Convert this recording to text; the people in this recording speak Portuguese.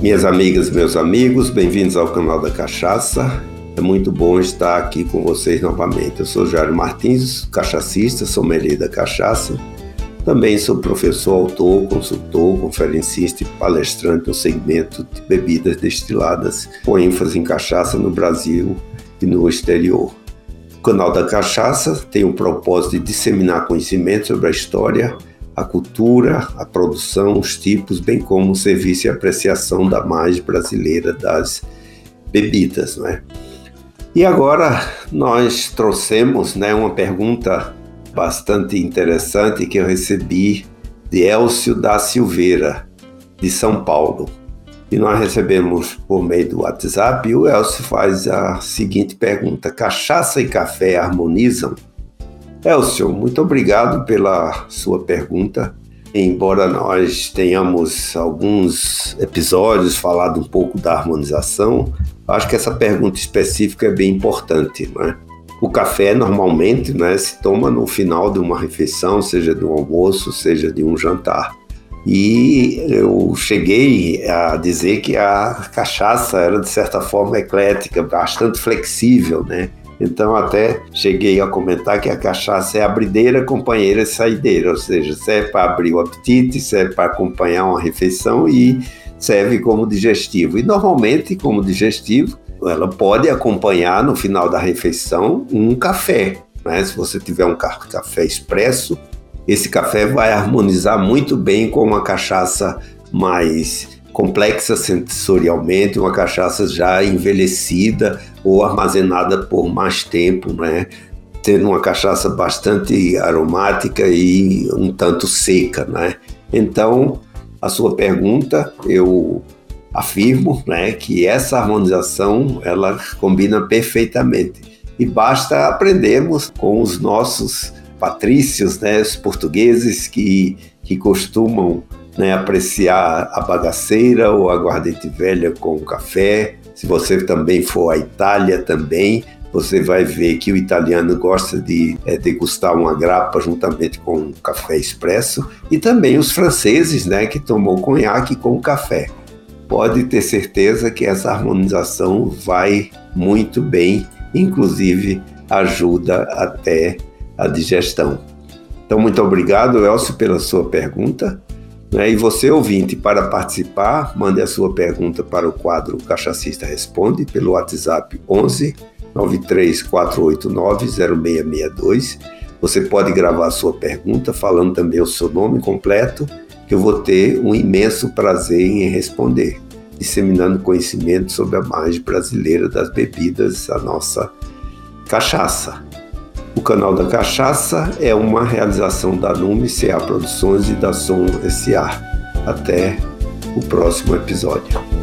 Minhas amigas, meus amigos, bem-vindos ao canal da Cachaça. É muito bom estar aqui com vocês novamente. Eu sou Jairo Martins, cachacista, sommelier da cachaça. Também sou professor, autor, consultor, conferencista e palestrante no segmento de bebidas destiladas, com ênfase em cachaça no Brasil e no exterior. O canal da Cachaça tem o propósito de disseminar conhecimento sobre a história, a cultura, a produção, os tipos, bem como o serviço e apreciação da mais brasileira das bebidas, né? E agora nós trouxemos, né, uma pergunta bastante interessante que eu recebi de Elcio da Silveira, de São Paulo. E nós recebemos por meio do WhatsApp e o Elcio faz a seguinte pergunta: Cachaça e café harmonizam? Elcio, muito obrigado pela sua pergunta. Embora nós tenhamos alguns episódios falado um pouco da harmonização, acho que essa pergunta específica é bem importante, não é? O café normalmente né, se toma no final de uma refeição, seja de um almoço, seja de um jantar. E eu cheguei a dizer que a cachaça era, de certa forma, eclética, bastante flexível, né? Então até cheguei a comentar que a cachaça é abrideira, companheira e saideira, ou seja, serve para abrir o apetite, serve para acompanhar uma refeição e serve como digestivo. E normalmente, como digestivo, ela pode acompanhar no final da refeição um café. Né? Se você tiver um café expresso, esse café vai harmonizar muito bem com uma cachaça mais complexa sensorialmente, uma cachaça já envelhecida ou armazenada por mais tempo, né? Tendo uma cachaça bastante aromática e um tanto seca, né? Então, a sua pergunta, eu afirmo, né, que essa harmonização ela combina perfeitamente. E basta aprendermos com os nossos patrícios, né, os portugueses que, que costumam né, apreciar a bagaceira ou a aguardente velha com café. Se você também for à Itália também, você vai ver que o italiano gosta de é, degustar uma grapa juntamente com um café expresso e também os franceses, né, que tomam conhaque com café. Pode ter certeza que essa harmonização vai muito bem, inclusive ajuda até a digestão. Então, muito obrigado, Elcio, pela sua pergunta. Né? E você, ouvinte, para participar, mande a sua pergunta para o quadro Cachacista Responde pelo WhatsApp 11 93489 0662. Você pode gravar a sua pergunta falando também o seu nome completo, que eu vou ter um imenso prazer em responder, disseminando conhecimento sobre a margem brasileira das bebidas, a nossa cachaça. O canal da Cachaça é uma realização da Nume CA Produções e da Som SA. Até o próximo episódio.